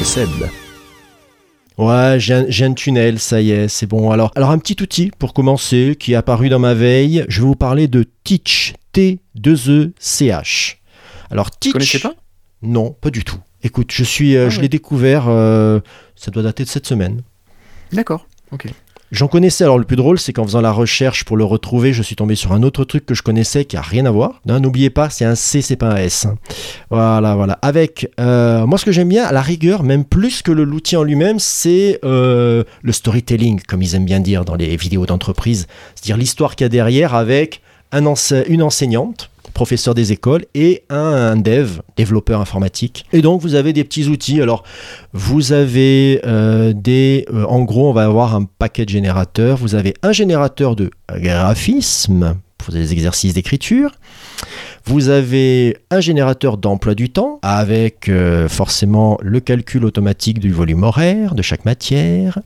Et Seb. Ouais, j'ai un, tunnel, ça y est, c'est bon. Alors, alors, un petit outil pour commencer qui est apparu dans ma veille. Je vais vous parler de Teach. T2ECH. Alors, Teach. Tu connaissais pas? Non, pas du tout. Écoute, je, suis, euh, Ah je ouais. l'ai découvert, euh, ça doit dater de cette semaine. D'accord. Ok. J'en connaissais, alors le plus drôle, c'est qu'en faisant la recherche pour le retrouver, je suis tombé sur un autre truc que je connaissais qui a rien à voir. N'oubliez pas, c'est un C, c'est pas un S. Voilà, voilà. Avec, euh, moi ce que j'aime bien, à la rigueur, même plus que l'outil en lui-même, c'est euh, le storytelling, comme ils aiment bien dire dans les vidéos d'entreprise. C'est-à-dire l'histoire qu'il y a derrière avec une enseignante professeur des écoles et un, dev, développeur informatique. Et donc vous avez des petits outils. Alors vous avez euh, des, euh, en gros, on va avoir un paquet de générateurs. Vous avez un générateur de graphisme pour des exercices d'écriture. Vous avez un générateur d'emploi du temps avec euh, forcément le calcul automatique du volume horaire de chaque matière.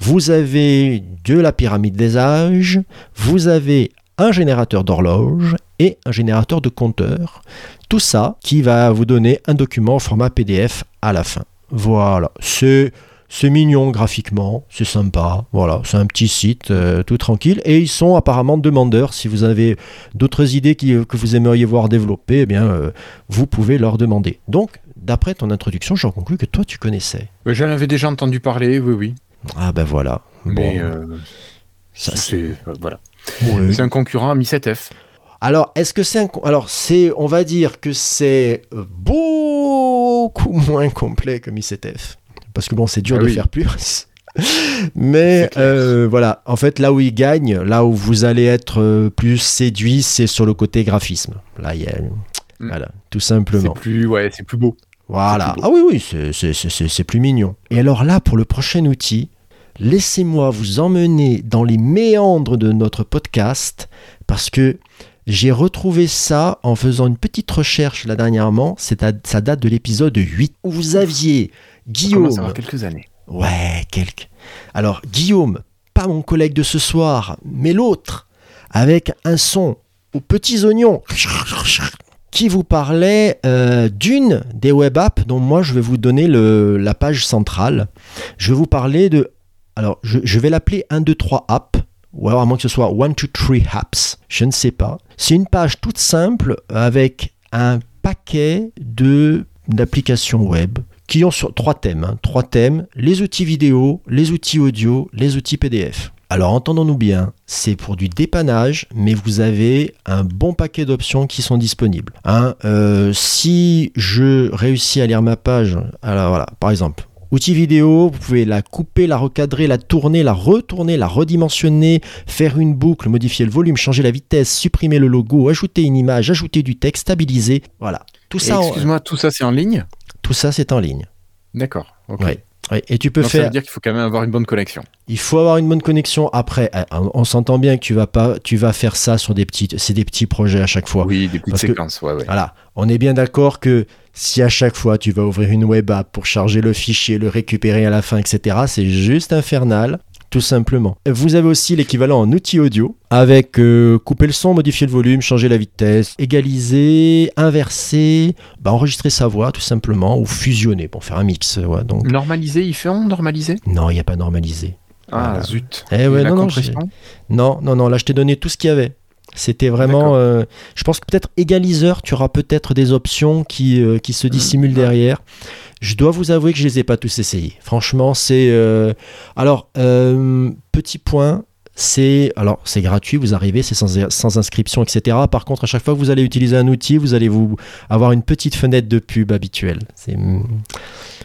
Vous avez de la pyramide des âges. Vous avez un générateur d'horloge et un générateur de compteur. Tout ça qui va vous donner un document au format PDF à la fin. Voilà, c'est c'est mignon graphiquement, c'est sympa. Voilà, c'est un petit site euh, tout tranquille et ils sont apparemment demandeurs. Si vous avez d'autres idées qui- que vous aimeriez voir développer, eh bien euh, vous pouvez leur demander. Donc, d'après ton introduction, j'en conclus que toi tu connaissais. J'en avais déjà entendu parler, oui, oui. Ah ben voilà. Mais Bon, euh, ça, c'est voilà. Ouais. C'est un concurrent à Mi 7F. Alors, est-ce que c'est un... Alors, c'est... On va dire que c'est beaucoup moins complet que Mi7F. Parce que bon, c'est dur Ah de oui. faire plus. Mais C'est euh, voilà, en fait, là où il gagne, là où vous allez être euh, plus séduit, c'est sur le côté graphisme. Là, il y a... Mm. Voilà, tout C'est simplement. plus, ouais, c'est plus beau. Voilà. c'est plus Ah oui, oui, c'est- c'est- c'est c'est- c'est plus mignon. Et alors là, pour le prochain outil, laissez-moi vous emmener dans les méandres de notre podcast parce que j'ai retrouvé ça en faisant une petite recherche là dernièrement. C'est à- ça date de l'épisode 8 où vous aviez Ça Guillaume. avoir quelques années. Ouais, quelques. Alors, Guillaume, pas mon collègue de ce soir, mais l'autre, avec un son aux petits oignons, qui vous parlait euh, d'une des web apps dont moi je vais vous donner le- la page centrale. Je vais vous parler de. Alors, je, vais l'appeler 1, 2, 3 app, ou alors à moins que ce soit 1, 2, 3 apps, je ne sais pas. C'est une page toute simple avec un paquet de d'applications web qui ont sur trois thèmes. hein. Trois thèmes, les outils vidéo, les outils audio, les outils PDF. Alors entendons-nous bien, c'est pour du dépannage, mais vous avez un bon paquet d'options qui sont disponibles. hein. Euh, si je réussis à lire ma page, alors voilà, par exemple, Outils vidéo, vous pouvez la couper, la recadrer, la tourner, la retourner, la redimensionner, faire une boucle, modifier le volume, changer la vitesse, supprimer le logo, ajouter une image, ajouter du texte, stabiliser. Voilà. Tout Et ça, en- Excuse-moi, tout ça c'est en ligne? Tout ça c'est en ligne. D'accord. ok. Ouais. Et tu peux Donc ça faire. veut dire qu'il faut quand même avoir une bonne connexion. Il faut avoir une bonne connexion. Après, euh, on s'entend bien que tu vas pas, tu vas faire ça sur des petits, c'est des petits projets à chaque fois. Oui, des petites Parce que- séquences, ouais, ouais. Voilà. On est bien d'accord que si à chaque fois tu vas ouvrir une web app pour charger le fichier, le récupérer à la fin, etc., c'est juste infernal. Tout simplement. Vous avez aussi l'équivalent en outil audio avec euh, couper le son, modifier le volume, changer la vitesse, égaliser, inverser, bah, enregistrer sa voix tout simplement ou fusionner pour faire un mix. ouais, donc Normalisé, ils font normalisé non, il n'y a pas normalisé. Ah, Voilà. zut. Eh ouais, non, Non, non, non, là je t'ai donné tout ce qu'il y avait. C'était vraiment. Euh, je pense que peut-être égaliseur, tu auras peut-être des options qui, euh, qui se dissimulent Ah. derrière. Je dois vous avouer que je les ai pas tous essayés. Franchement, c'est. euh, Alors, petit point. C'est alors c'est gratuit, vous arrivez, c'est sans, sans inscription, etc. Par contre, à chaque fois que vous allez utiliser un outil, vous allez vous avoir une petite fenêtre de pub habituelle. C'est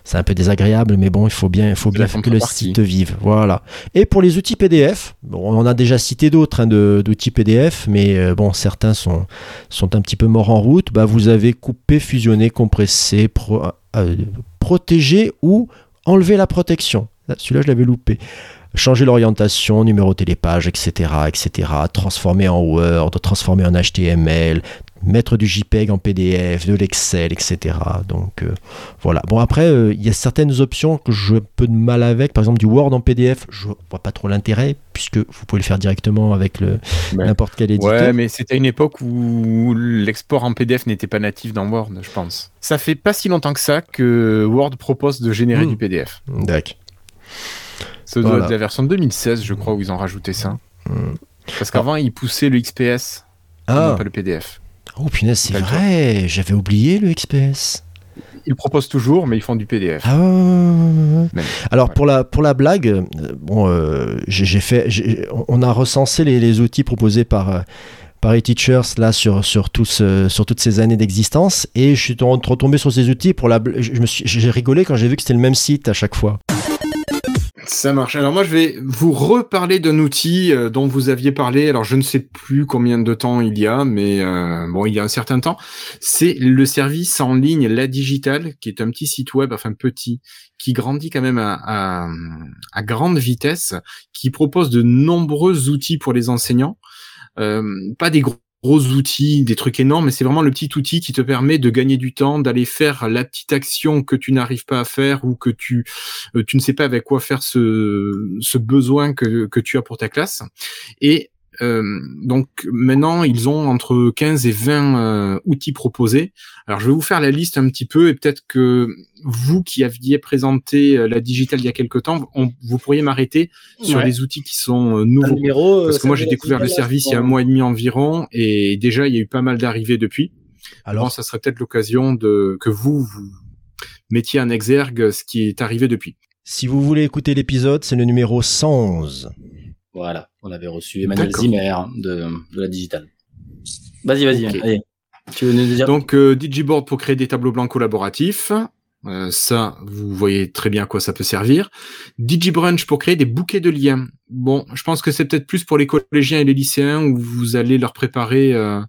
c'est un peu désagréable, mais bon, il faut bien, il faut bien que le site vive. Voilà. Et pour les outils PDF, bon, on en a déjà cité d'autres hein, de- d'outils PDF, mais euh, bon, certains sont, sont un petit peu morts en route. Bah, vous avez coupé, fusionné, compressé, pro- euh, protéger ou enlever la protection. Là, Celui-là, je l'avais loupé. Changer l'orientation, numéroter les pages, etc., etc. Transformer en Word, transformer en HTML, mettre du JPEG en PDF, de l'Excel, etc. Donc euh, voilà. Bon après, euh, il y a certaines options que j'ai un peu de mal avec. Par exemple, du Word en PDF, je vois pas trop l'intérêt puisque vous pouvez le faire directement avec le n'importe quel éditeur. Ouais, mais c'était une époque où l'export en PDF n'était pas natif dans Word, je pense. Ça fait pas si longtemps que ça que Word propose de générer Hmm. du PDF. D'accord. Ça doit Voilà. être la version 2016, je crois, où ils ont rajouté ça. Parce qu'avant, ils poussaient le XPS, Ah, pas le PDF. oh punaise, c'est vrai, j'avais oublié le XPS. Ils proposent toujours, mais ils font du PDF. Ah, ouais, ouais, ouais, ouais. Mais- Alors pour la pour la blague, euh, bon, euh, j'ai fait, on a recensé les, les outils proposés par euh, par eTeachers là sur sur sur toutes ces années d'existence et je suis tom- retombé sur ces outils pour la, je je me suis, j'ai rigolé quand j'ai vu que c'était le même site à chaque fois. Ça marche. Alors moi, je vais vous reparler d'un outil euh, dont vous aviez parlé. Alors je ne sais plus combien de temps il y a, mais euh, bon, il y a un certain temps. C'est le service en ligne La Digital, qui est un petit site web, enfin petit, qui grandit quand même à, à, à grande vitesse, qui propose de nombreux outils pour les enseignants. Euh, pas des gros gros outils, des trucs énormes, mais c'est vraiment le petit outil qui te permet de gagner du temps, d'aller faire la petite action que tu n'arrives pas à faire ou que tu euh, tu ne sais pas avec quoi faire ce, ce besoin que, que tu as pour ta classe. Et euh, donc maintenant, ils ont entre 15 et 20 euh, outils proposés. Alors je vais vous faire la liste un petit peu et peut-être que vous qui aviez présenté euh, la digitale il y a quelque temps, on- vous pourriez m'arrêter sur Ouais. les outils qui sont nouveaux. numéro, Parce que moi j'ai découvert le service il y a un mois et demi environ et déjà il y a eu pas mal d'arrivées depuis. Alors Bon, ça serait peut-être l'occasion de que vous vous mettiez en exergue ce qui est arrivé depuis. si vous voulez écouter l'épisode, c'est le numéro 111. Voilà, on avait reçu Emmanuel. Zimmer de, de la digitale. Vas-y, vas-y, Ok. allez. Tu veux nous dire Donc euh, Digiboard pour créer des tableaux blancs collaboratifs. Euh, ça, vous voyez très bien à quoi ça peut servir. DigiBrunch pour créer des bouquets de liens. Bon, je pense que c'est peut-être plus pour les collégiens et les lycéens où vous allez leur préparer euh,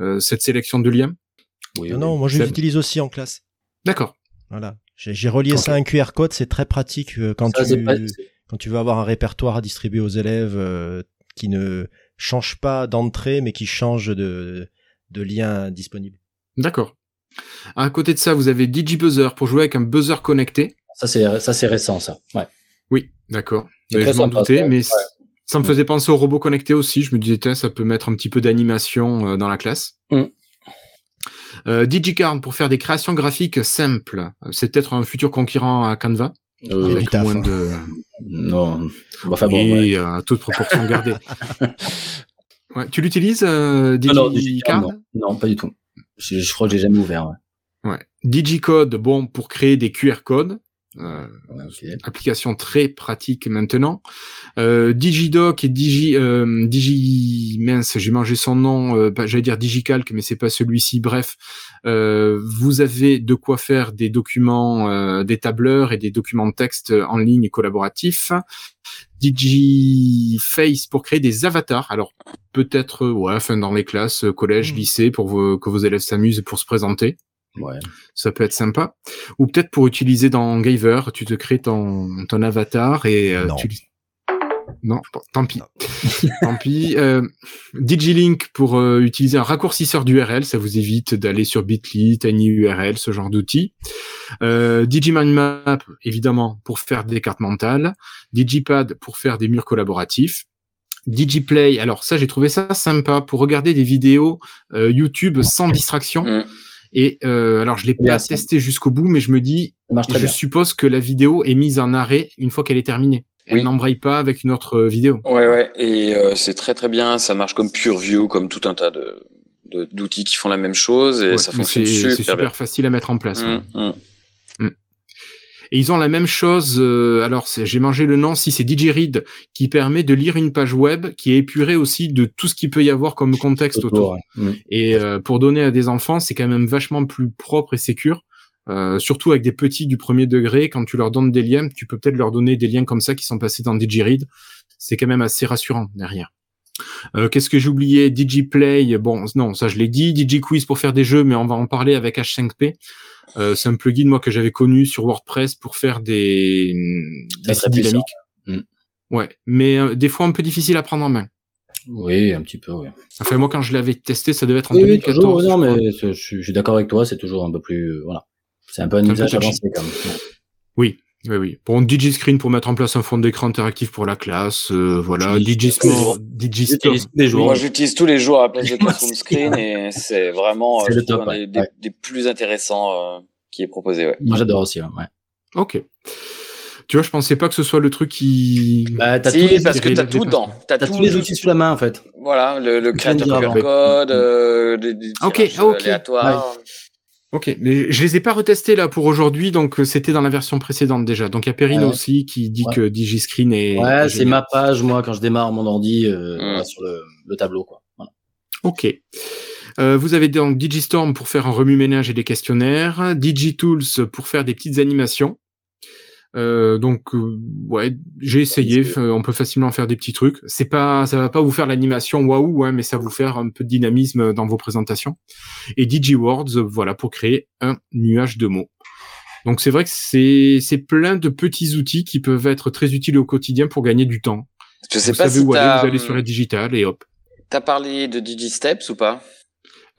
euh, cette sélection de liens. Oui, Non, oui. non, moi je l'utilise aussi en classe. D'accord. Voilà. J'ai j'ai relié ça à un QR code, c'est très pratique euh, quand Ça, tu quand tu veux avoir un répertoire à distribuer aux élèves euh, qui ne change pas d'entrée mais qui change de, de lien disponible. D'accord. À côté de ça, vous avez DigiBuzzer pour jouer avec un buzzer connecté. ça, c'est ça, c'est récent, ça. Ouais. Oui, d'accord. Je m'en doutais, ça. mais Ouais. ça me faisait penser aux robots connectés aussi. Je me disais, tiens, ça peut mettre un petit peu d'animation euh, dans la classe. Mm. Euh, DigiCard pour faire des créations graphiques simples. C'est peut-être un futur concurrent à Canva. Euh, du avec taf, moins hein. de... non. Enfin bon, ouais. euh, à toute proportion gardée. Ouais, tu l'utilises, euh, DigiCard non, non, pas du tout. Je, je crois que j'ai jamais ouvert. Ouais. Ouais. DigiCode, bon, pour créer des QR codes. Euh, ok. application très pratique maintenant. Euh, DigiDoc et Digi, euh, Digi, mince, j'ai mangé son nom, euh, bah, j'allais dire DigiCalc, mais c'est pas celui-ci. Bref, euh, vous avez de quoi faire des documents, euh, des tableurs et des documents de texte en ligne collaboratifs. DigiFace pour créer des avatars. Alors peut-être, ouais, enfin dans les classes, collège, Mm. lycée, pour vos- que vos élèves s'amusent pour se présenter Ouais. ça peut être sympa. Ou peut-être pour utiliser dans Gaver, tu te crées ton, ton avatar et euh, Non. tu... Non, bon, tant pis. tant pis. Euh, DigiLink pour euh, utiliser un raccourcisseur d'URL, ça vous évite d'aller sur Bitly, TinyURL, ce genre d'outils. Euh, DigiMindMap, évidemment, pour faire des cartes mentales. DigiPad pour faire des murs collaboratifs. DigiPlay, alors ça j'ai trouvé ça sympa pour regarder des vidéos euh, YouTube sans distraction. Et euh, alors je l'ai pas testé jusqu'au bout, mais je me dis, je bien. suppose que la vidéo est mise en arrêt une fois qu'elle est terminée. Elle Oui. n'embraye pas avec une autre euh, vidéo. Ouais, ouais, et euh, c'est très très bien. Ça marche comme PureView, comme tout un tas de d'outils qui font la même chose et Ouais, ça fonctionne c'est super, c'est super bien. facile à mettre en place. ouais. Hum, hum. Et ils ont la même chose. euh, alors j'ai mangé le nom. Si c'est DigiRead qui permet de lire une page web qui est épurée aussi de tout ce qu'il peut y avoir comme contexte autour. Mm. Et euh, pour donner à des enfants, c'est quand même vachement plus propre et sécure. Euh, surtout avec des petits du premier degré, quand tu leur donnes des liens, tu peux peut-être leur donner des liens comme ça qui sont passés dans DigiRead. C'est quand même assez rassurant derrière. Euh, Qu'est-ce que j'ai oublié DigiPlay, bon non, ça je l'ai dit. DigiQuiz pour faire des jeux, mais on va en parler avec H5P. Euh, c'est un plugin moi que j'avais connu sur WordPress pour faire des, des sites dynamiques. Mm. Ouais, mais euh, des fois un peu difficile à prendre en main. Oui, un petit peu, oui. Enfin moi quand je l'avais testé, ça devait être en Oui, oui, 2014. toujours, oui, non, mais je, je suis d'accord avec toi, c'est toujours un peu plus, euh, voilà. C'est un peu un usage avancé, quand même. Oui, oui, oui. Bon, DigiScreen pour mettre en place un fond d'écran interactif pour la classe, euh, voilà. DigiStore. J'utilise tous les jours. Moi, j'utilise tous les jours à de Classroom Screen et c'est vraiment euh, le top, un des, ouais. des- Ouais. des plus intéressants euh, qui est proposé. Ouais. Moi, j'adore aussi, ouais. Ok. Tu vois, je pensais pas que ce soit le truc qui. Bah, t'as Si, tous les, parce que t'as tout dedans. T'as tous les le- outils sous la main, en fait. Voilà, le, le de créateur avant. code, euh, des, des Ok, ok. aléatoires. Ok, mais je les ai pas retestés là pour aujourd'hui, donc euh, c'était dans la version précédente déjà. Donc il y a Perrine Ouais. aussi qui dit Ouais. que DigiScreen est. Ouais, est c'est ma page, moi, quand je démarre mon ordi, euh, Mm. sur le, le tableau, quoi. Voilà. Ok. Euh, vous avez donc DigiStorm pour faire un remue-ménage et des questionnaires, DigiTools pour faire des petites animations. Euh, donc euh, ouais, j'ai essayé. euh, on peut facilement faire des petits trucs. C'est pas, ça va pas vous faire l'animation waouh, ouais, mais ça va vous faire un peu de dynamisme dans vos présentations. Et DigiWords, voilà, pour créer un nuage de mots. Donc c'est vrai que c'est c'est plein de petits outils qui peuvent être très utiles au quotidien pour gagner du temps. Je sais vous pas savez si où aller, t'as vous allez sur la digitale et hop. t'as parlé de DigiSteps ou pas?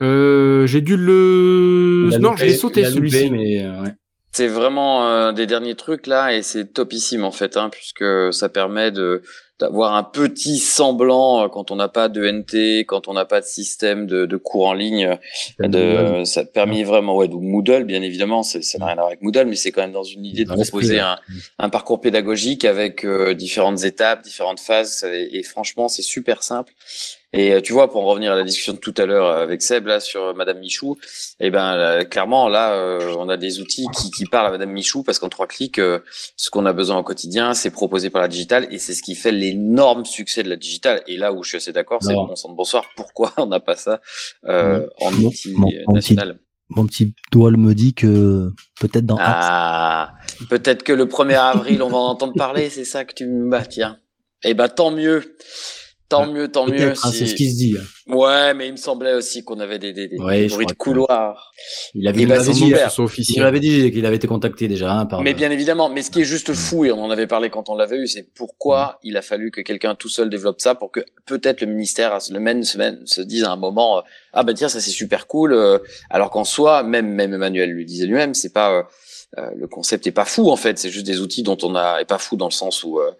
Euh, j'ai dû le non, l'ai sauté celui-ci. mais, euh, ouais. C'est vraiment euh, des derniers trucs là et c'est topissime en fait, hein, puisque ça permet de d'avoir un petit semblant euh, quand on n'a pas de NT, quand on n'a pas de système de, de cours en ligne. De, ça permet vraiment, ouais, donc Moodle, bien évidemment, c'est- ça n'a rien à voir avec Moodle, mais c'est quand même dans une idée de proposer un, un parcours pédagogique avec euh, différentes étapes, différentes phases, et, et franchement, c'est super simple. Et euh, tu vois, pour en revenir à la discussion de tout à l'heure avec Seb là sur euh, Madame Michou, eh ben là, clairement là, euh, on a des outils qui, qui parlent à Madame Michou parce qu'en trois clics, euh, ce qu'on a besoin au quotidien, c'est proposé par la digitale et c'est ce qui fait l'énorme succès de la digitale. Et là où je suis assez d'accord, c'est bon sang de bonsoir. Pourquoi on n'a pas ça euh, en outil euh, national? Mon petit doigt me dit que peut-être dans. Ah, peut-être que le 1er avril, on va en entendre parler, c'est ça que tu me bats, tiens. Eh ben, tant mieux. Tant mieux, tant mieux. Hein, si- c'est ce qui se dit. Ouais, mais il me semblait aussi qu'on avait des, des, des Ouais, je bruits de que- couloir. Il avait, il ben, c'est dit, il m'avait dit qu'il avait été contacté déjà hein, par. Mais le- bien évidemment, mais ce qui est juste fou, et on en avait parlé quand on l'avait eu, c'est pourquoi il a fallu que quelqu'un tout seul développe ça pour que peut-être le ministère, le même semaine, se dise à un moment, euh, ah bah tiens, ça c'est super cool, euh, alors qu'en soi, même, même Emmanuel lui disait lui-même, c'est pas, euh, euh, le concept est pas fou en fait, c'est juste des outils dont on a, est pas fou dans le sens où, euh,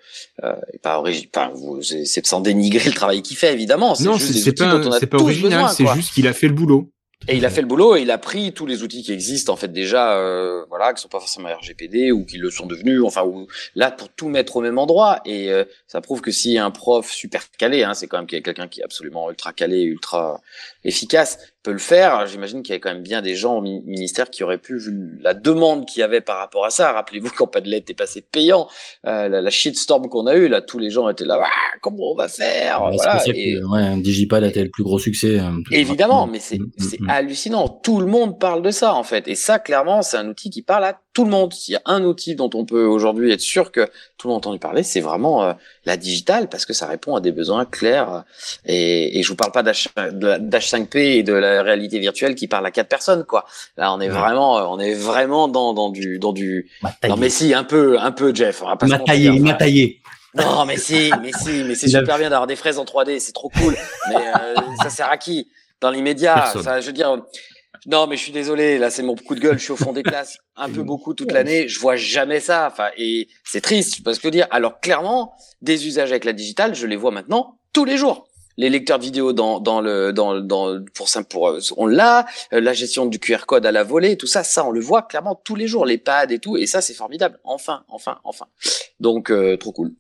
euh, est pas enfin, vous- c'est c'est sans dénigrer le travail qu'il fait évidemment, c'est juste des outils pas, dont on a c'est pas tous original, c'est juste qu'il a fait le boulot. Et il a fait le boulot et il a pris tous les outils qui existent en fait déjà, euh, voilà, qui sont pas forcément RGPD ou qui le sont devenus, enfin, ou là pour tout mettre au même endroit. Et euh, ça prouve que si un prof super calé, hein, c'est quand même quelqu'un qui est absolument ultra calé, ultra efficace, peut le faire. J'imagine qu'il y a quand même bien des gens au mi- ministère qui auraient pu, vu la demande qu'il y avait par rapport à ça. Rappelez-vous quand Padlet est passé payant, euh, la, la shitstorm qu'on a eue, là, tous les gens étaient là, Ah, comment on va faire? Ouais, c'est Voilà. Et- que ouais, un Digipad a été le plus gros succès. tout- Évidemment, mais c'est Mm, mm, c'est mm. hallucinant. Tout le monde parle de ça en fait, et ça clairement c'est un outil qui parle à tout le monde. S'il y a un outil dont on peut aujourd'hui être sûr que tout le monde a entendu parler, c'est vraiment euh, la digitale parce que ça répond à des besoins clairs. Et, et je vous parle pas d'H- de- d'H5P et de la réalité virtuelle qui parle à quatre personnes quoi. Là on est vraiment, euh, on est vraiment dans dans du dans du. Non mais si un peu un peu Jeff. On va pas Il se m'a mentir, taillé, il m'a enfin, taillé. non, mais si, mais si, mais c'est super bien d'avoir des fraises en 3D, c'est trop cool. Mais euh, ça sert à qui? Dans l'immédiat, ça, je veux dire. Non, mais je suis désolé, là c'est mon coup de gueule, je suis au fond des classes, un peu beaucoup toute l'année, je vois jamais ça. Enfin, et c'est triste, parce que dire. Alors clairement, des usages avec la digitale, je les vois maintenant tous les jours. Les lecteurs de vidéos dans dans le dans dans pour ça pour euh, on l'a, euh, la gestion du QR code à la volée, tout ça, ça on le voit clairement tous les jours, les pads et tout, et ça c'est formidable. Enfin, enfin, enfin. Donc euh, trop cool.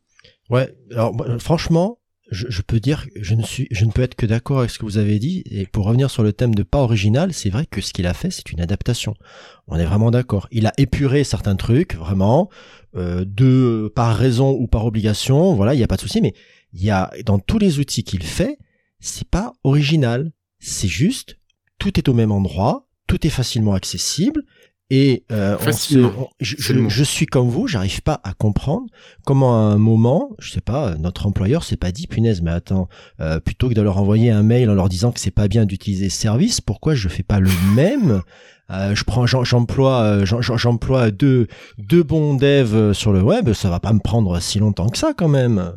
Ouais, alors franchement, je, peux dire, je ne suis, je ne peux être que d'accord avec ce que vous avez dit. Et pour revenir sur le thème de pas original, c'est vrai que ce qu'il a fait, c'est une adaptation. On est vraiment d'accord. Il a épuré certains trucs, vraiment, euh, de par raison ou par obligation. Voilà, il n'y a pas de souci. Mais il y a dans tous les outils qu'il fait, c'est pas original. C'est juste, tout est au même endroit, tout est facilement accessible. Et euh, on se- Facilement. on- je, suis comme vous, j'arrive pas à comprendre comment à un moment, je sais pas, notre employeur s'est pas dit punaise, mais attends, euh, plutôt que de leur envoyer un mail en leur disant que c'est pas bien d'utiliser ce service, pourquoi je fais pas le même? Euh, je prends, j'em- j'emploie, euh, j'em- j'em- j'emploie deux, deux bons devs sur le web, ça va pas me prendre si longtemps que ça quand même.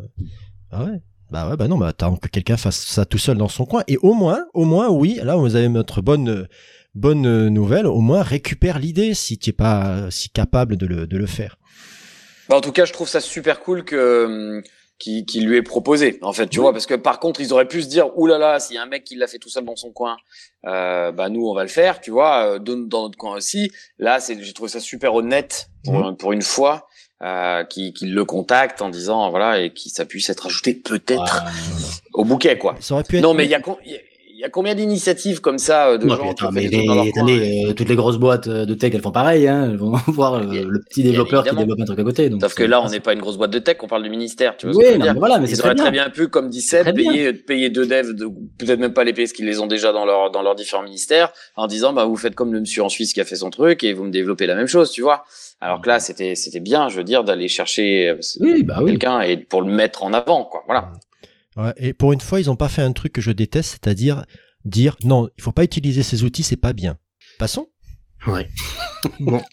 Ah ouais? Bah ouais, bah non, bah attends que quelqu'un fasse ça tout seul dans son coin. Et au moins, au moins, oui, là vous avez notre bonne, euh, bonne nouvelle. Au moins, récupère l'idée si tu es pas si capable de le, de le faire. Bah, en tout cas, je trouve ça super cool que hum, qui qui lui est proposé. En fait, tu vois, parce que par contre, ils auraient pu se dire, oulala, là là, s'il y a un mec qui l'a fait tout seul dans son coin, euh, bah nous, on va le faire, tu vois, euh, dans, dans notre coin aussi. Là, c'est, j'ai trouvé ça super honnête pour pour une fois. Euh, qui, qui le contacte en disant voilà et qui ça puisse être ajouté peut-être au bouquet quoi. Ça aurait pu être. Non mais il y a y a- il y a combien d'initiatives comme ça euh, de Ouais, gens attends, mais les- euh, toutes les grosses boîtes euh, de tech, elles font pareil. Hein. Elles vont voir Bien- le petit développeur qui développe un truc à côté. Donc Sauf que là, on n'est pas une grosse boîte de tech, on parle du ministère, tu vois ce Oui, que je veux non, dire mais voilà, mais Ils très auraient bien. très bien pu, comme dit Seb, payer, payer deux devs, de, peut-être même pas les payer, parce qu'ils les ont déjà dans leur, dans leurs différents ministères, en disant, bah, vous faites comme le monsieur en Suisse qui a fait son truc et vous me développez la même chose, tu vois. Alors que là, c'était, c'était bien, je veux dire, d'aller chercher Oui, bah oui. quelqu'un et pour le mettre en avant, quoi. Voilà. Ouais, et pour une fois, ils ont pas fait un truc que je déteste, c'est-à-dire dire non, il faut pas utiliser ces outils, c'est pas bien. Passons. Ouais. Bon.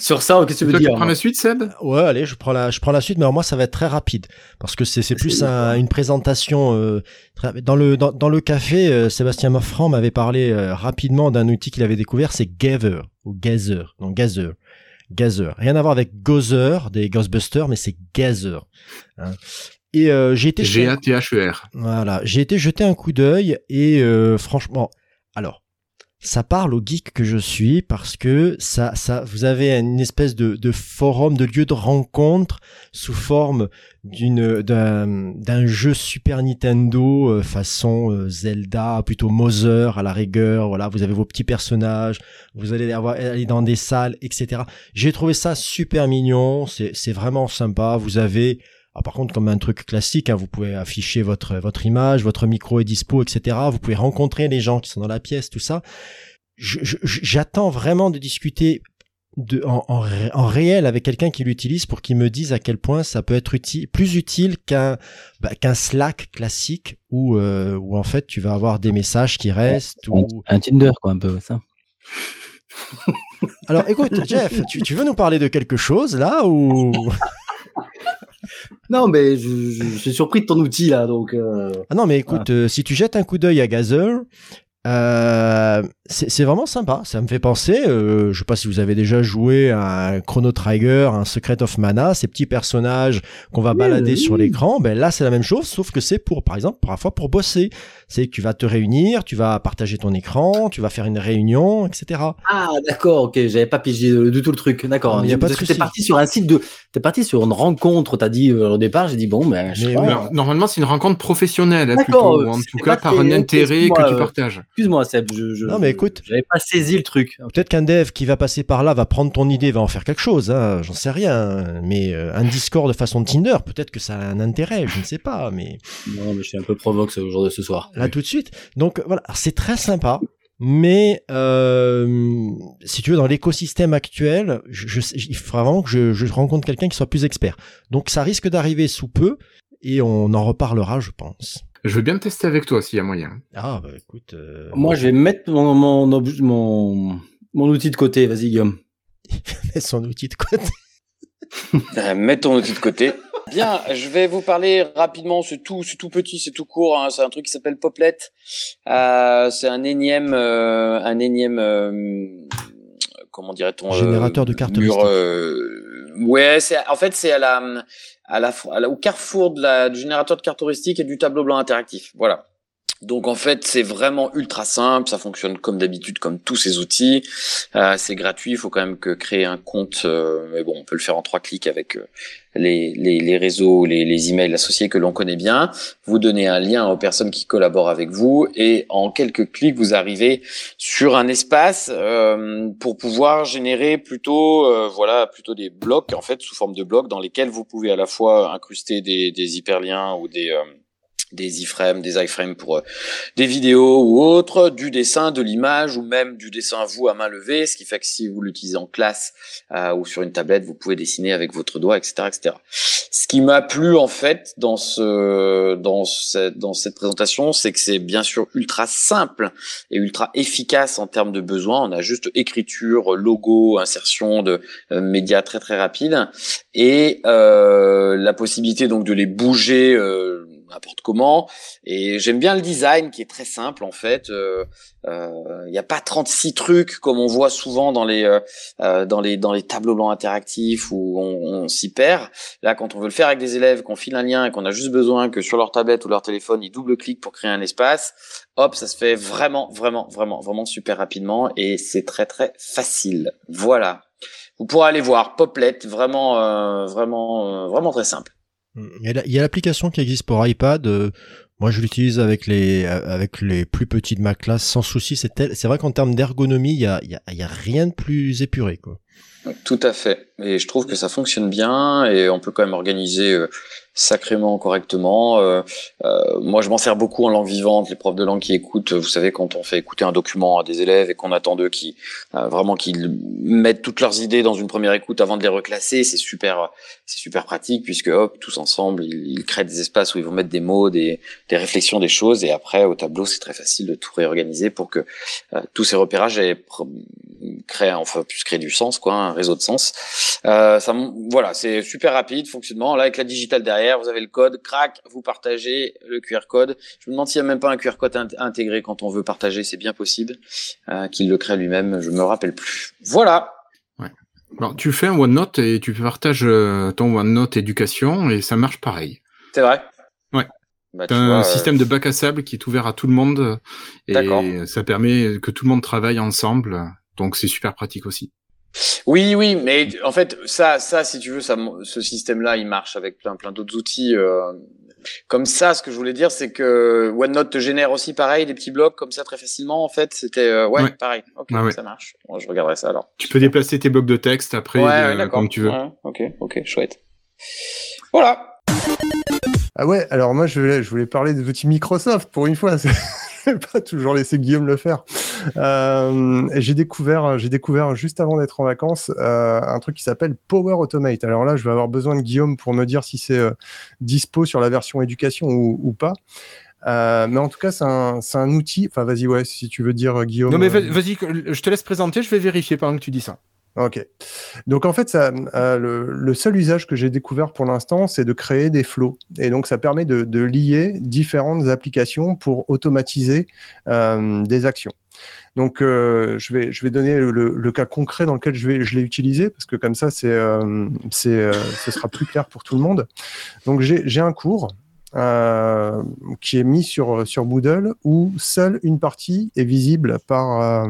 Sur ça, qu'est-ce que tu veux Toi, tu dire prends la suite, Seb? Ouais, allez, je prends la, je prends la suite, mais alors moi, ça va être très rapide parce que c'est, c'est plus un- une présentation. euh, très- dans le dans, dans le café, euh, Sébastien Moffran m'avait parlé euh, rapidement d'un outil qu'il avait découvert, c'est Gather ou Gather, non Gather, Gather. Rien à voir avec Gozer des Ghostbusters, mais c'est Gather. hein. Et euh, j'ai été. Voilà, j'ai été jeter un coup d'œil et euh, franchement, alors ça parle au geek que je suis parce que ça, ça, vous avez une espèce de, de forum, de lieu de rencontre sous forme d'une d'un d'un jeu Super Nintendo euh, façon euh, Zelda, plutôt Mother à la rigueur. Voilà, vous avez vos petits personnages, vous allez avoir aller dans des salles, etc. J'ai trouvé ça super mignon, c'est c'est vraiment sympa. Vous avez ah, par contre, comme un truc classique, hein, vous pouvez afficher votre votre image, votre micro est dispo, etc. Vous pouvez rencontrer les gens qui sont dans la pièce, tout ça. J'attends vraiment de discuter de, en, en, en réel avec quelqu'un qui l'utilise pour qu'il me dise à quel point ça peut être utile, plus utile qu'un bah, qu'un Slack classique où euh, où en fait tu vas avoir des messages qui restent. Un, Ou... un Tinder, quoi, un peu, ça. Alors écoute, Jeff, tu, tu veux nous parler de quelque chose là ou Non, mais je, je- je suis surpris de ton outil, là, donc... euh, Ah non, mais écoute, euh, si tu jettes un coup d'œil à Gazer, euh, c'est vraiment sympa. Ça me fait penser, euh, je sais pas si vous avez déjà joué à un Chrono Trigger, un Secret of Mana, ces petits personnages qu'on va balader oui. sur l'écran. Ben là, c'est la même chose, sauf que c'est pour, par exemple, parfois pour bosser. C'est que tu vas te réunir, tu vas partager ton écran, tu vas faire une réunion, etc. Ah, d'accord, ok, j'avais pas pigé du tout le truc, d'accord. Y a pas de. T'es parti sur un site de... T'es parti sur une rencontre, t'as dit euh, au départ, j'ai dit, bon, ben, je Mais sais pas, oui. Alors, normalement, c'est une rencontre professionnelle, hein, plutôt, ou en tout cas par un intérêt que tu euh, partages. Excuse-moi, Seb, je, je- Non, mais écoute. J'avais pas saisi le truc. Peut-être qu'un dev qui va passer par là va prendre ton idée, va en faire quelque chose, hein, j'en sais rien. Mais euh, un Discord de façon Tinder, peut-être que ça a un intérêt, je ne sais pas, mais Non, mais je suis un peu provoque ce jour de ce soir. là tout de suite. Donc voilà, c'est très sympa, mais euh, si tu veux, dans l'écosystème actuel, je, je- il faudra vraiment que je, je rencontre quelqu'un qui soit plus expert. Donc ça risque d'arriver sous peu, et on en reparlera, je pense. Je veux bien le tester avec toi s'il y a moyen. Ah bah écoute, euh, Moi, je vais mettre mon, mon, mon, mon outil de côté, vas-y, Guillaume. mets son outil de côté. Euh, Mets ton outil de côté. Bien, je vais vous parler rapidement. C'est tout, c'est tout petit, c'est tout court. hein. C'est un truc qui s'appelle Poplet. Euh, c'est un énième, euh, un énième, euh, comment dirait-on, euh, Générateur de cartes mur, euh, ouais, c'est en fait c'est à la- au carrefour de la, du générateur de cartes touristiques et du tableau blanc interactif. Voilà. Donc en fait c'est vraiment ultra simple, ça fonctionne comme d'habitude comme tous ces outils. Euh, c'est gratuit, il faut quand même que créer un compte, euh, mais bon on peut le faire en trois clics avec euh, les, les, les réseaux, les, les emails associés que l'on connaît bien. Vous donnez un lien aux personnes qui collaborent avec vous et en quelques clics vous arrivez sur un espace euh, pour pouvoir générer plutôt euh, voilà plutôt des blocs en fait sous forme de blocs dans lesquels vous pouvez à la fois incruster des, des hyperliens ou des des iframes, des iframes pour euh, des vidéos ou autres, du dessin, de l'image ou même du dessin à vous à main levée, ce qui fait que si vous l'utilisez en classe euh, ou sur une tablette, vous pouvez dessiner avec votre doigt, etc., etc. Ce qui m'a plu en fait dans ce dans cette dans cette présentation, c'est que c'est bien sûr ultra simple et ultra efficace en termes de besoins. On a juste écriture, logo, insertion de euh, médias très très rapide et euh, la possibilité donc de les bouger euh, n'importe comment. Et j'aime bien le design qui est très simple en fait. Il euh, n'y a pas 36 trucs comme on voit souvent dans les euh, dans les dans les tableaux blancs interactifs où on, on s'y perd. Là, quand on veut le faire avec des élèves, qu'on file un lien et qu'on a juste besoin que sur leur tablette ou leur téléphone, ils double-cliquent pour créer un espace, hop, ça se fait vraiment vraiment vraiment vraiment super rapidement et c'est très très facile. Voilà. Vous pourrez aller voir Poplet, vraiment euh, vraiment vraiment très simple. Il y a l'application qui existe pour iPad. euh, moi, je l'utilise avec les avec les plus petits de ma classe sans souci. C'est tel- vrai qu'en termes d'ergonomie, il y a, y, y a rien de plus épuré, quoi. Tout à fait. Et je trouve que ça fonctionne bien et on peut quand même organiser euh, sacrément correctement. Euh, euh, moi, je m'en sers beaucoup en langue vivante. Les profs de langue qui écoutent, vous savez, quand on fait écouter un document à des élèves et qu'on attend d'eux qui euh, vraiment qu'ils mettent toutes leurs idées dans une première écoute avant de les reclasser, c'est super, c'est super pratique puisque hop, tous ensemble, ils, ils créent des espaces où ils vont mettre des mots, des, des réflexions, des choses et après au tableau, c'est très facile de tout réorganiser pour que euh, tous ces repérages aient créent, enfin, puissent créer du sens, quoi, un réseau de sens. Euh, ça, voilà, c'est super rapide, fonctionnement. Là, avec la digitale derrière, vous avez le code, crac, vous partagez le QR code. Je me demande s'il n'y a même pas un QR code int- intégré quand on veut partager, c'est bien possible euh, qu'il le crée lui-même. Je me rappelle plus. Voilà. Alors, tu fais un OneNote et tu partages euh, ton OneNote éducation et ça marche pareil. C'est vrai. Ouais. Bah, tu un vois, euh, système de bac à sable qui est ouvert à tout le monde et ça permet que tout le monde travaille ensemble. Donc c'est super pratique aussi. Oui, oui, mais en fait, ça, ça, si tu veux, ça, ce système-là, il marche avec plein, plein d'autres outils. euh, comme ça, ce que je voulais dire, c'est que OneNote te génère aussi pareil des petits blocs comme ça très facilement. En fait, c'était euh, ouais, Ouais. pareil. Ok, ouais. ça marche. Bon, je regarderai ça alors. Tu peux déplacer tes blocs de texte après ouais, euh, comme tu veux. Ouais, ok, ok, chouette. Voilà. Ah ouais, alors moi je voulais, je voulais parler des outils Microsoft pour une fois. Je vais pas toujours laisser Guillaume le faire. Euh, j'ai découvert, j'ai découvert juste avant d'être en vacances euh, un truc qui s'appelle Power Automate. Alors là, je vais avoir besoin de Guillaume pour me dire si c'est euh, dispo sur la version éducation ou, ou pas. Mais en tout cas, c'est un, c'est un outil. Enfin, vas-y, ouais, si tu veux dire Guillaume. Non mais vas- vas-y, je te laisse présenter, je vais vérifier pendant que tu dis ça. Ok. Donc en fait, euh, le, seul usage que j'ai découvert pour l'instant, c'est de créer des flows. Et donc ça permet de, lier différentes applications pour automatiser euh, des actions. Donc euh, je, vais, je vais donner le, le cas concret dans lequel je, vais, je l'ai utilisé, parce que comme ça, c'est, c'est, ce sera plus clair pour tout le monde. Donc j'ai, j'ai un cours. qui est mis sur, sur Moodle où seule une partie est visible par,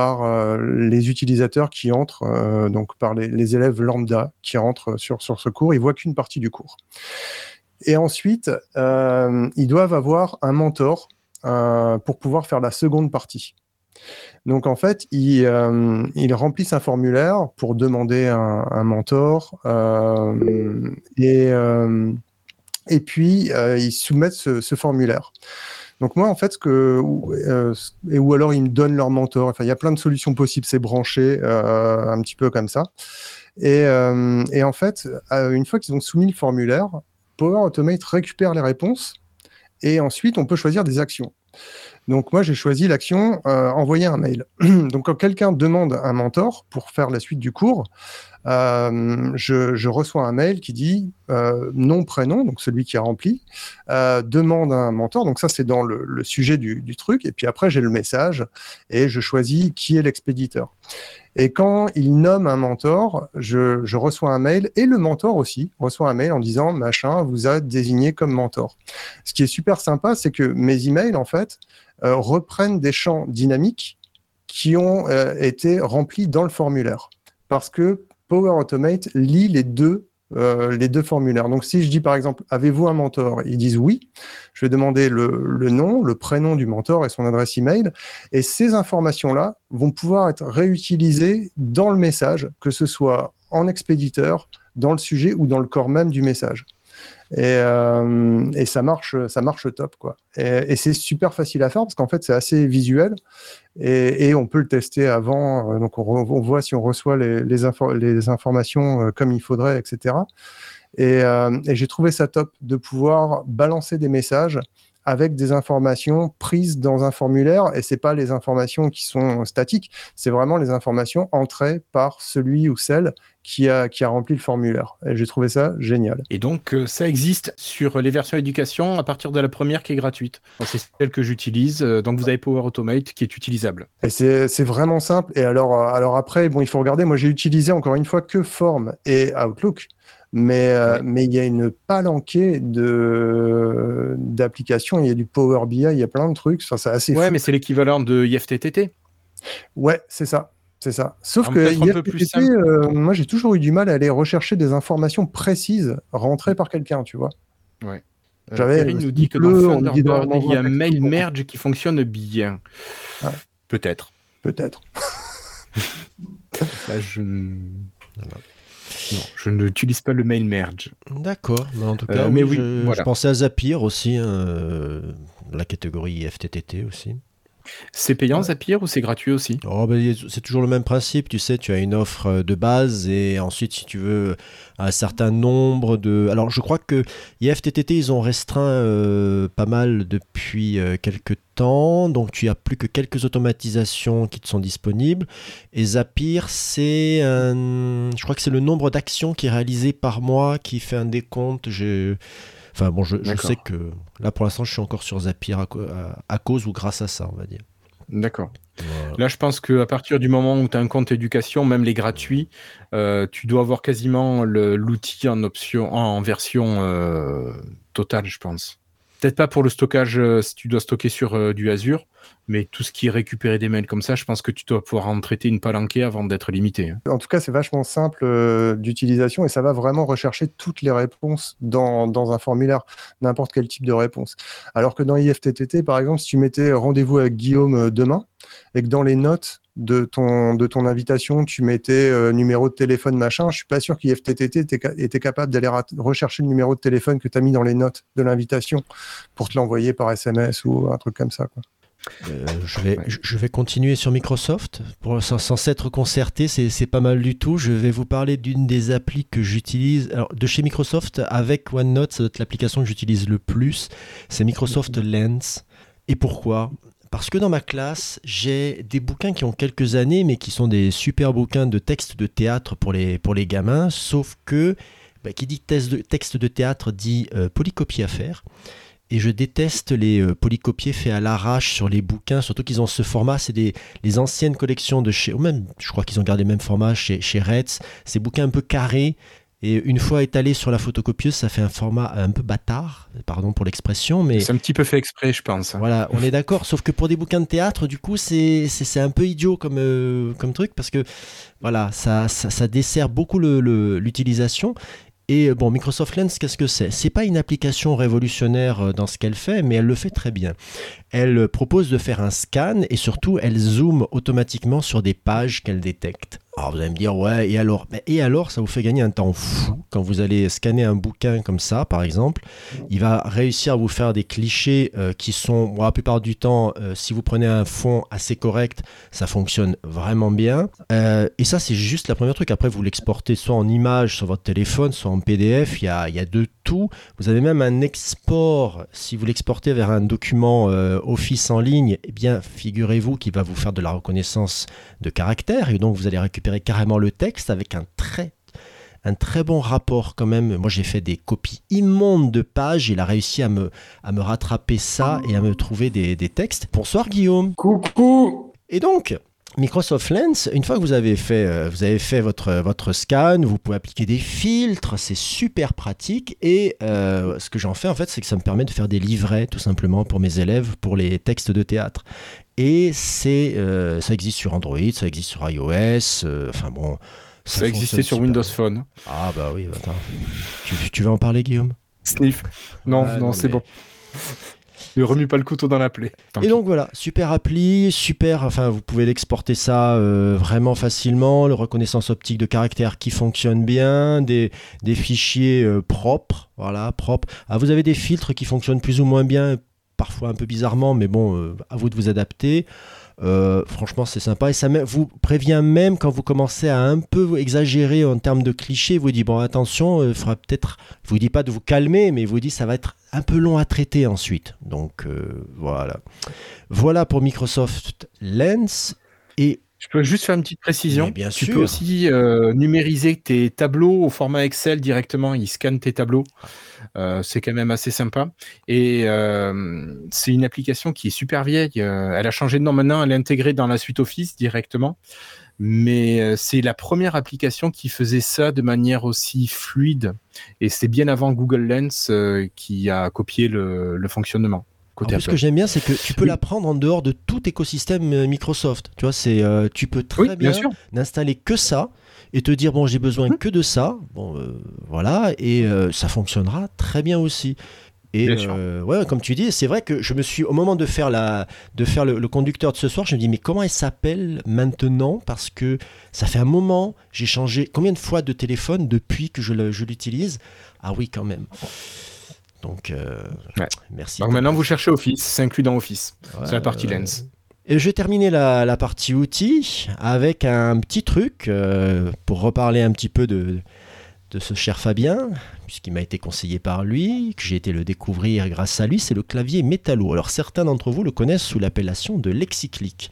par euh, les utilisateurs qui entrent, euh, donc par les, élèves lambda qui entrent sur, sur ce cours, ils voient qu'une partie du cours. Et ensuite, euh, ils doivent avoir un mentor pour pouvoir faire la seconde partie. Donc en fait, ils, remplissent un formulaire pour demander un, mentor et, et puis ils soumettent ce formulaire. Donc moi, en fait, ce que ou, euh, ou alors ils me donnent leur mentor. Enfin, il y a plein de solutions possibles. C'est branché euh, un petit peu comme ça. Et, euh, et en fait, une fois qu'ils ont soumis le formulaire, Power Automate récupère les réponses et ensuite on peut choisir des actions. Donc moi, j'ai choisi l'action euh, envoyer un mail. Donc quand quelqu'un demande un mentor pour faire la suite du cours, euh, je, reçois un mail qui dit euh, nom, prénom, donc celui qui a rempli, demande un mentor. Donc ça, c'est dans le, sujet du, truc. Et puis après, j'ai le message et je choisis qui est l'expéditeur. Et quand il nomme un mentor, je, reçois un mail et le mentor aussi reçoit un mail en disant machin vous a désigné comme mentor. Ce qui est super sympa, c'est que mes emails en fait euh, reprennent des champs dynamiques qui ont euh, été remplis dans le formulaire parce que Power Automate lit les deux euh, les deux formulaires. Donc, si je dis par exemple, avez-vous un mentor? Ils disent oui. Je vais demander le, le, nom, le prénom du mentor et son adresse email. Et ces informations-là vont pouvoir être réutilisées dans le message, que ce soit en expéditeur, dans le sujet ou dans le corps même du message. Et, euh, et ça marche, ça marche top quoi. Et, c'est super facile à faire parce qu'en fait c'est assez visuel et, on peut le tester avant. Donc on, voit si on reçoit les, les, info les informations comme il faudrait, etc. Et, euh, et j'ai trouvé ça top de pouvoir balancer des messages avec des informations prises dans un formulaire et c'est pas les informations qui sont statiques, c'est vraiment les informations entrées par celui ou celle qui a, qui a rempli le formulaire. Et j'ai trouvé ça génial. Et donc, euh, ça existe sur les versions éducation à partir de la première qui est gratuite. C'est celle que j'utilise. Euh, Donc, vous avez Power Automate qui est utilisable. Et c'est c'est vraiment simple. Et alors, euh, alors après, bon, il faut regarder. Moi, j'ai utilisé encore une fois que Form et Outlook. Mais euh, Ouais. mais il y a une palanquée de d'applications. Il y a du Power BI, il y a plein de trucs. Enfin, c'est assez Ouais, fou. mais c'est l'équivalent de IFTTT. Ouais, c'est ça. C'est ça. Sauf Alors, que IFTTT, euh, moi, j'ai toujours eu du mal à aller rechercher des informations précises rentrées par quelqu'un, tu vois. Euh, J'avais- nous dit que dans Thunderbird, il y a mail merge qui fonctionne bien. Ouais. Peut-être. Peut-être. Là, je... n- Non, je n'utilise pas le mail merge. D'accord, mais en tout Euh, cas, mais oui, oui, je, voilà. je pensais à Zapier aussi, hein, euh, la catégorie FTTT aussi. C'est payant Zapier ou c'est gratuit aussi? Oh, ben, c'est toujours le même principe, tu sais, tu as une offre euh, de base et ensuite si tu veux un certain nombre de... Alors je crois que IFTTT, ils ont restreint euh, pas mal depuis euh, quelques temps, donc tu as plus que quelques automatisations qui te sont disponibles. Et Zapier, c'est un... Je crois que c'est le nombre d'actions qui est réalisé par mois qui fait un décompte. Je... Enfin bon, je, sais que là pour l'instant je suis encore sur Zapier à, co- à- à cause ou grâce à ça, on va dire. D'accord. Voilà. Là, je pense qu'à partir du moment où tu as un compte éducation, même les gratuits, euh, tu dois avoir quasiment l'outil en option, en version euh, totale, je pense. Peut-être pas pour le stockage euh, si tu dois stocker sur euh, du Azure, mais tout ce qui est récupérer des mails comme ça, je pense que tu dois pouvoir en traiter une palanquée avant d'être limité. hein. En tout cas, c'est vachement simple euh, d'utilisation et ça va vraiment rechercher toutes les réponses dans, dans un formulaire, n'importe quel type de réponse. Alors que dans IFTTT, par exemple, si tu mettais rendez-vous avec Guillaume demain et que dans les notes de ton, de ton invitation, tu mettais euh, numéro de téléphone, machin, je suis pas sûr qu'IFTTT était, était capable d'aller rechercher le numéro de téléphone que tu as mis dans les notes de l'invitation pour te l'envoyer par SMS ou un truc comme ça. Quoi. Euh, je, vais, Ouais. je- vais continuer sur Microsoft. Pour, sans, sans s'être concerté, c'est c'est pas mal du tout. Je vais vous parler d'une des applis que j'utilise. De chez Microsoft, avec OneNote, ça doit être l'application que j'utilise le plus. C'est Microsoft Lens. Et pourquoi? Parce que dans ma classe, j'ai des bouquins qui ont quelques années, mais qui sont des super bouquins de textes de théâtre pour les, gamins. Sauf que, bah, qui dit texte de, théâtre dit euh, à faire. Et je déteste les euh, polycopiés faits à l'arrache sur les bouquins, surtout qu'ils ont ce format, c'est les anciennes collections de chez, ou même je crois qu'ils ont gardé le même format chez, chez Retz, ces bouquins un peu carrés, et une fois étalés sur la photocopieuse, ça fait un format un peu bâtard, pardon pour l'expression, mais C'est un petit peu fait exprès, je pense. voilà, on est d'accord. Sauf que pour des bouquins de théâtre, du coup, c'est un peu idiot comme, euh, comme truc parce que voilà, ça, ça, ça dessert beaucoup le- le- l'utilisation. Et euh, bon, Microsoft Lens, qu'est-ce que c'est? C'est pas une application révolutionnaire euh, dans ce qu'elle fait, mais elle le fait très bien. Elle propose de faire un scan et surtout, elle zoome automatiquement sur des pages qu'elle détecte. Alors vous allez me dire, ouais, et alors? Ben, Et alors, ça vous fait gagner un temps fou quand vous allez scanner un bouquin comme ça, par exemple. Il va réussir à vous faire des clichés euh, qui sont, bon, la plupart du temps, euh, si vous prenez un fond assez correct, ça fonctionne vraiment bien. Euh, et ça, c'est juste la première truc. Après, vous l'exportez soit en image sur votre téléphone, soit en PDF. Il y a, il y a de Vous avez même un export. Si vous l'exportez vers un document euh, Office en ligne, eh bien, figurez-vous qu'il va vous faire de la reconnaissance de caractère. Et donc, vous allez récupérer carrément le texte avec un très un très bon rapport quand même. Moi, j'ai fait des copies immondes de pages. Il a réussi à me, à me rattraper ça et à me trouver des, des textes. Bonsoir Guillaume. Coucou Et donc, Microsoft Lens, une fois que vous avez fait, euh, vous avez fait votre, votre scan, vous pouvez appliquer des filtres, c'est super pratique. Et euh, ce que j'en fais en fait, c'est que ça me permet de faire des livrets tout simplement pour mes élèves, pour les textes de théâtre. Et c'est, euh, ça existe sur Android, ça existe sur iOS, euh, enfin bon. Ça existait sur Windows bien. Phone. Ah bah oui, attends. Tu, tu vas en parler Guillaume? Sniff. Non, Ah, non, non, c'est bon. Ne remue pas le couteau dans la plaie. Tant Et pis. donc voilà, super appli, super, enfin vous pouvez l'exporter ça euh, vraiment facilement, le reconnaissance optique de caractère qui fonctionne bien, des, des fichiers euh, propres, voilà, propres. Ah, vous avez des filtres qui fonctionnent plus ou moins bien, parfois un peu bizarrement, mais bon, euh, à vous de vous adapter. Euh, franchement, c'est sympa et ça vous prévient même quand vous commencez à un peu exagérer en termes de clichés. Vous dit bon, attention, il faudra peut-être. Vous dit pas de vous calmer, mais vous dit ça va être un peu long à traiter ensuite. Donc euh, voilà. Voilà pour Microsoft Lens et Je peux juste faire une petite précision. Mais bien tu sûr. peux aussi euh, numériser tes tableaux au format Excel directement. Il scanne tes tableaux. Euh, c'est quand même assez sympa. Et euh, c'est une application qui est super vieille. Elle a changé de nom maintenant. Elle est intégrée dans la suite Office directement. Mais euh, c'est la première application qui faisait ça de manière aussi fluide. Et c'est bien avant Google Lens euh, qui a copié le, le fonctionnement. En plus, ce que j'aime bien, c'est que tu peux Oui. la prendre en dehors de tout écosystème euh, Microsoft. Tu vois, c'est, euh, tu peux très Oui, bien, n'installer que ça et te dire bon, j'ai besoin Mhm. que de ça. Bon, euh, voilà, et euh, ça fonctionnera très bien aussi. Et euh, ouais, comme tu dis, c'est vrai que je me suis au moment de faire la, de faire le, le conducteur de ce soir, je me dis mais comment elle s'appelle maintenant? Parce que ça fait un moment, j'ai changé combien de fois de téléphone depuis que je, l'utilise? Ah oui, quand même. Donc, euh, Ouais. merci. Donc maintenant, vous cherchez Office. C'est inclus dans Office. Ouais, c'est la partie ouais. Lens. Et je vais terminer la, la partie outils avec un petit truc euh, pour reparler un petit peu de, de ce cher Fabien, puisqu'il m'a été conseillé par lui, que j'ai été le découvrir grâce à lui, c'est le clavier métallo. Alors certains d'entre vous le connaissent sous l'appellation de Lexiclick.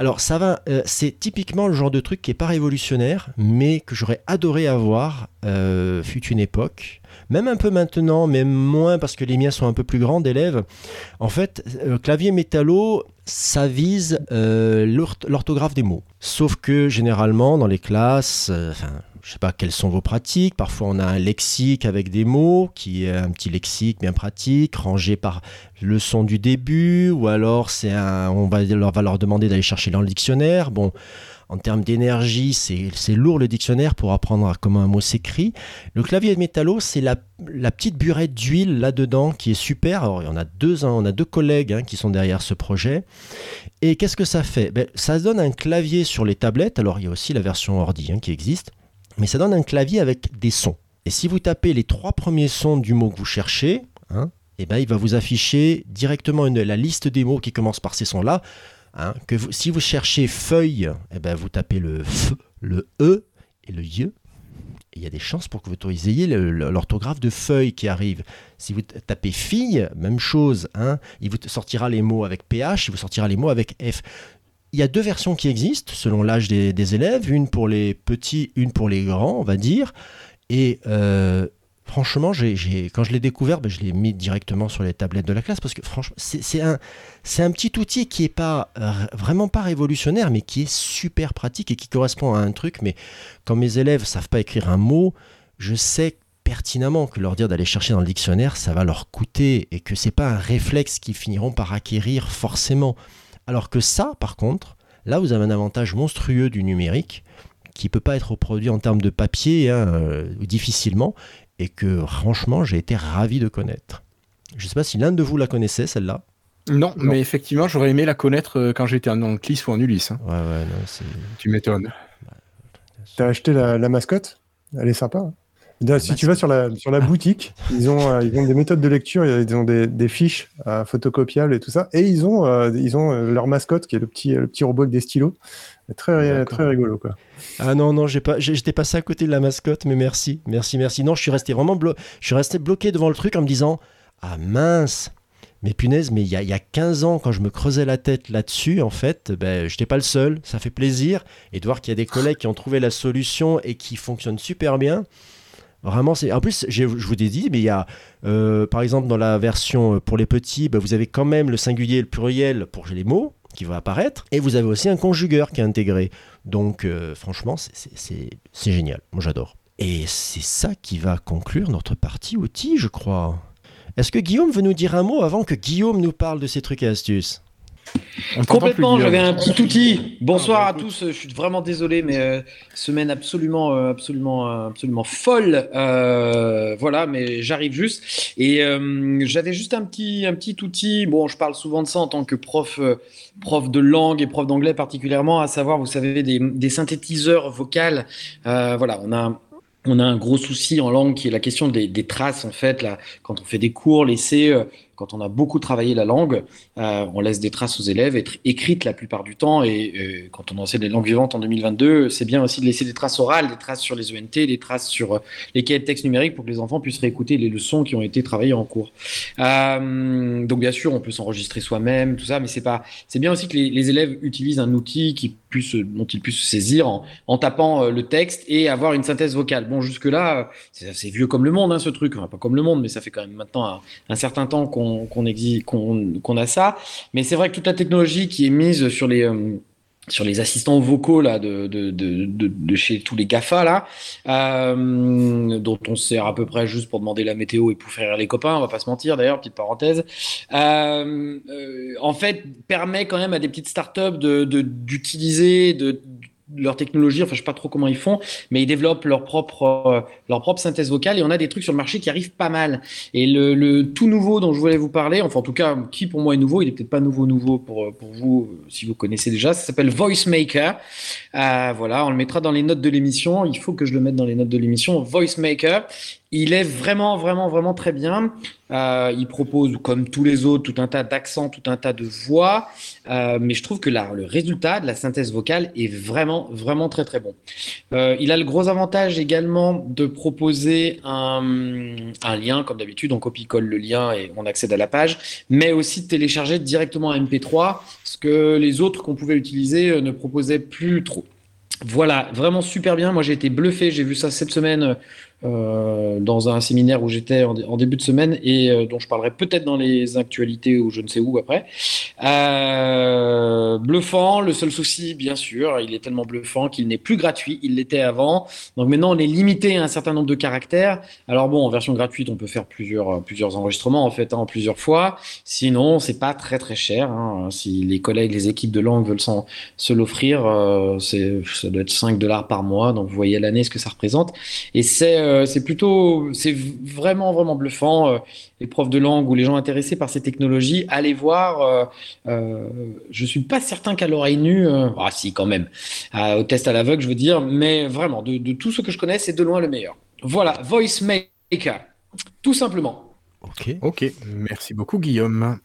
Alors ça va, euh, c'est typiquement le genre de truc qui est pas révolutionnaire, mais que j'aurais adoré avoir, euh, fut une époque, même un peu maintenant, mais moins parce que les miens sont un peu plus grands d'élèves. En fait, euh, clavier métallo, ça vise l'orth- l'orthographe des mots. Sauf que généralement dans les classes, enfin, je sais pas quelles sont vos pratiques. Parfois on a un lexique avec des mots qui est un petit lexique bien pratique, rangé par leçon du début, ou alors c'est on va leur, va leur demander d'aller chercher dans le dictionnaire. Bon, en termes d'énergie, c'est lourd le dictionnaire pour apprendre comment un mot s'écrit. Le clavier de métallo, c'est la, la petite burette d'huile là-dedans qui est super. Alors, il y en a deux, hein, on a deux collègues hein, qui sont derrière ce projet. Et qu'est-ce que ça fait? Ben, Ça donne un clavier sur les tablettes. Alors, il y a aussi la version ordi hein, qui existe. Mais ça donne un clavier avec des sons. Et si vous tapez les trois premiers sons du mot que vous cherchez, hein, eh ben, il va vous afficher directement la liste des mots qui commencent par ces sons-là. hein, que vous- si vous cherchez feuille, eh ben, vous tapez le F, le E et le Y. Et il y a des chances pour que vous ayez l'orthographe de feuille qui arrive. Si vous tapez fille, même chose. Hein, il vous sortira les mots avec PH, il vous sortira les mots avec F. Il y a deux versions qui existent selon l'âge des, élèves, une pour les petits, une pour les grands, on va dire. Et euh, franchement, quand je l'ai découvert, ben, je l'ai mis directement sur les tablettes de la classe parce que franchement, c'est, un, un petit outil qui est pas vraiment pas révolutionnaire, mais qui est super pratique et qui correspond à un truc. Mais quand mes élèves savent pas écrire un mot, je sais pertinemment que leur dire d'aller chercher dans le dictionnaire, ça va leur coûter et que c'est pas un réflexe qu'ils finiront par acquérir forcément. Alors que ça, par contre, là, vous avez un avantage monstrueux du numérique qui peut pas être reproduit en termes de papier hein, euh, difficilement et que franchement, j'ai été ravi de connaître. Je sais pas si l'un de vous la connaissait celle-là. Non, mais effectivement, j'aurais aimé la connaître euh, quand j'étais en Anclis ou en Ulysse. hein. Ouais, ouais, non, c'est. Tu m'étonnes. T'as acheté la, la mascotte? Elle est sympa. hein. D'ailleurs, si tu vas sur la, sur la boutique, ils ont, euh, ils ont des méthodes de lecture, ils ont des, des fiches euh, photocopiables et tout ça. Et ils ont, euh, ils ont leur mascotte qui est le petit, le petit robot avec des stylos. Très, très rigolo. Quoi. Ah non, non, j'ai pas, j'étais passé à côté de la mascotte, mais merci, merci, merci. Non, je suis resté vraiment blo- je suis resté bloqué devant le truc en me disant Ah mince Mais punaise, mais il y a, il y a 15 ans, quand je me creusais la tête là-dessus, en fait, ben, je n'étais pas le seul, ça fait plaisir. Et de voir qu'il y a des collègues qui ont trouvé la solution et qui fonctionnent super bien. C'est. En plus, je vous ai dit, mais il y a, euh, par exemple, dans la version euh, pour les petits, ben, vous avez quand même le singulier et le pluriel pour les mots qui va apparaître, et vous avez aussi un conjugueur qui est intégré. Donc, euh, franchement, c'est- génial. Moi, j'adore. Et c'est ça qui va conclure notre partie outils, je crois. Est-ce que Guillaume veut nous dire un mot avant que Guillaume nous parle de ses trucs et astuces? Complètement, j'avais un petit outil. Bonsoir Ah, à bah, tous, je suis vraiment désolé, mais euh, semaine absolument, euh, absolument, euh, absolument folle. Euh, voilà, mais j'arrive juste. Et euh, j'avais juste un petit, un petit outil. Bon, je parle souvent de ça en tant que prof, euh, prof de langue et prof d'anglais particulièrement, à savoir, vous savez, des, des synthétiseurs vocaux. Euh, voilà, on a on a un gros souci en langue qui est la question des, des traces en fait là quand on fait des cours l'essai euh, quand on a beaucoup travaillé la langue, euh, on laisse des traces aux élèves, être écrites la plupart du temps. Et euh, quand on enseigne les langues vivantes en 2022, c'est bien aussi de laisser des traces orales, des traces sur les ENT, des traces sur euh, les cahiers de texte numériques pour que les enfants puissent réécouter les leçons qui ont été travaillées en cours. Donc bien sûr, on peut s'enregistrer soi-même, tout ça, mais c'est pas. C'est bien aussi que les élèves utilisent un outil qui puisse, dont ils puissent se saisir en, tapant euh, le texte et avoir une synthèse vocale. Bon, jusque-là, c'est c'est vieux comme le monde, hein, ce truc. Enfin, pas comme le monde, mais ça fait quand même maintenant un, certain temps qu'on qu'on a ça. Mais c'est vrai que toute la technologie qui est mise sur les euh, sur les assistants vocaux là de, de, de, de, chez tous les GAFA là, euh, dont on sert à peu près juste pour demander la météo et pour faire rire les copains, on va pas se mentir d'ailleurs, petite parenthèse, euh, euh, en fait permet quand même à des petites startups d'utiliser de, leur technologie, enfin je sais pas trop comment ils font, mais ils développent leur propre euh, leur propre synthèse vocale et on a des trucs sur le marché qui arrivent pas mal. Et le, le tout nouveau dont je voulais vous parler, enfin en tout cas qui pour moi est nouveau, il est peut-être pas nouveau nouveau pour euh, pour vous euh, si vous connaissez déjà, ça s'appelle Voice Maker. Euh, voilà, on le mettra dans les notes de l'émission. Il faut que je le mette dans les notes de l'émission. Voice Maker. Il est vraiment, vraiment, vraiment très bien. Euh, il propose, comme tous les autres, tout un tas d'accents, tout un tas de voix. Euh, mais je trouve que là, le résultat de la synthèse vocale est vraiment, vraiment très, très bon. Euh, il a le gros avantage également de proposer un, un lien, comme d'habitude, on copie-colle le lien et on accède à la page, mais aussi de télécharger directement un MP3, ce que les autres qu'on pouvait utiliser ne proposaient plus trop. Voilà, vraiment super bien. Moi, j'ai été bluffé. J'ai vu ça cette semaine euh, dans un séminaire où j'étais en, début de semaine et euh, dont je parlerai peut-être dans les actualités ou je ne sais où après. Euh, bluffant. Le seul souci, bien sûr, il est tellement bluffant qu'il n'est plus gratuit. Il l'était avant. Donc maintenant, on est limité à un certain nombre de caractères. Alors bon, en version gratuite, on peut faire plusieurs, plusieurs enregistrements en fait, hein, plusieurs fois. Sinon, c'est pas très très cher. Hein. Si les collègues, les équipes de langue veulent se l'offrir, euh, c'est ça doit être 5 dollars par mois. Donc vous voyez l'année ce que ça représente. Et c'est euh, c'est plutôt, c'est vraiment vraiment bluffant. Euh, les profs de langue ou les gens intéressés par ces technologies, allez voir. Euh, euh, je suis pas certain qu'à l'oreille nue, euh, ah si quand même, Euh, au test à l'aveugle, je veux dire, mais vraiment de, de tout ce que je connais, c'est de loin le meilleur. Voilà, Voice Maker, tout simplement. Ok. Ok, merci beaucoup Guillaume.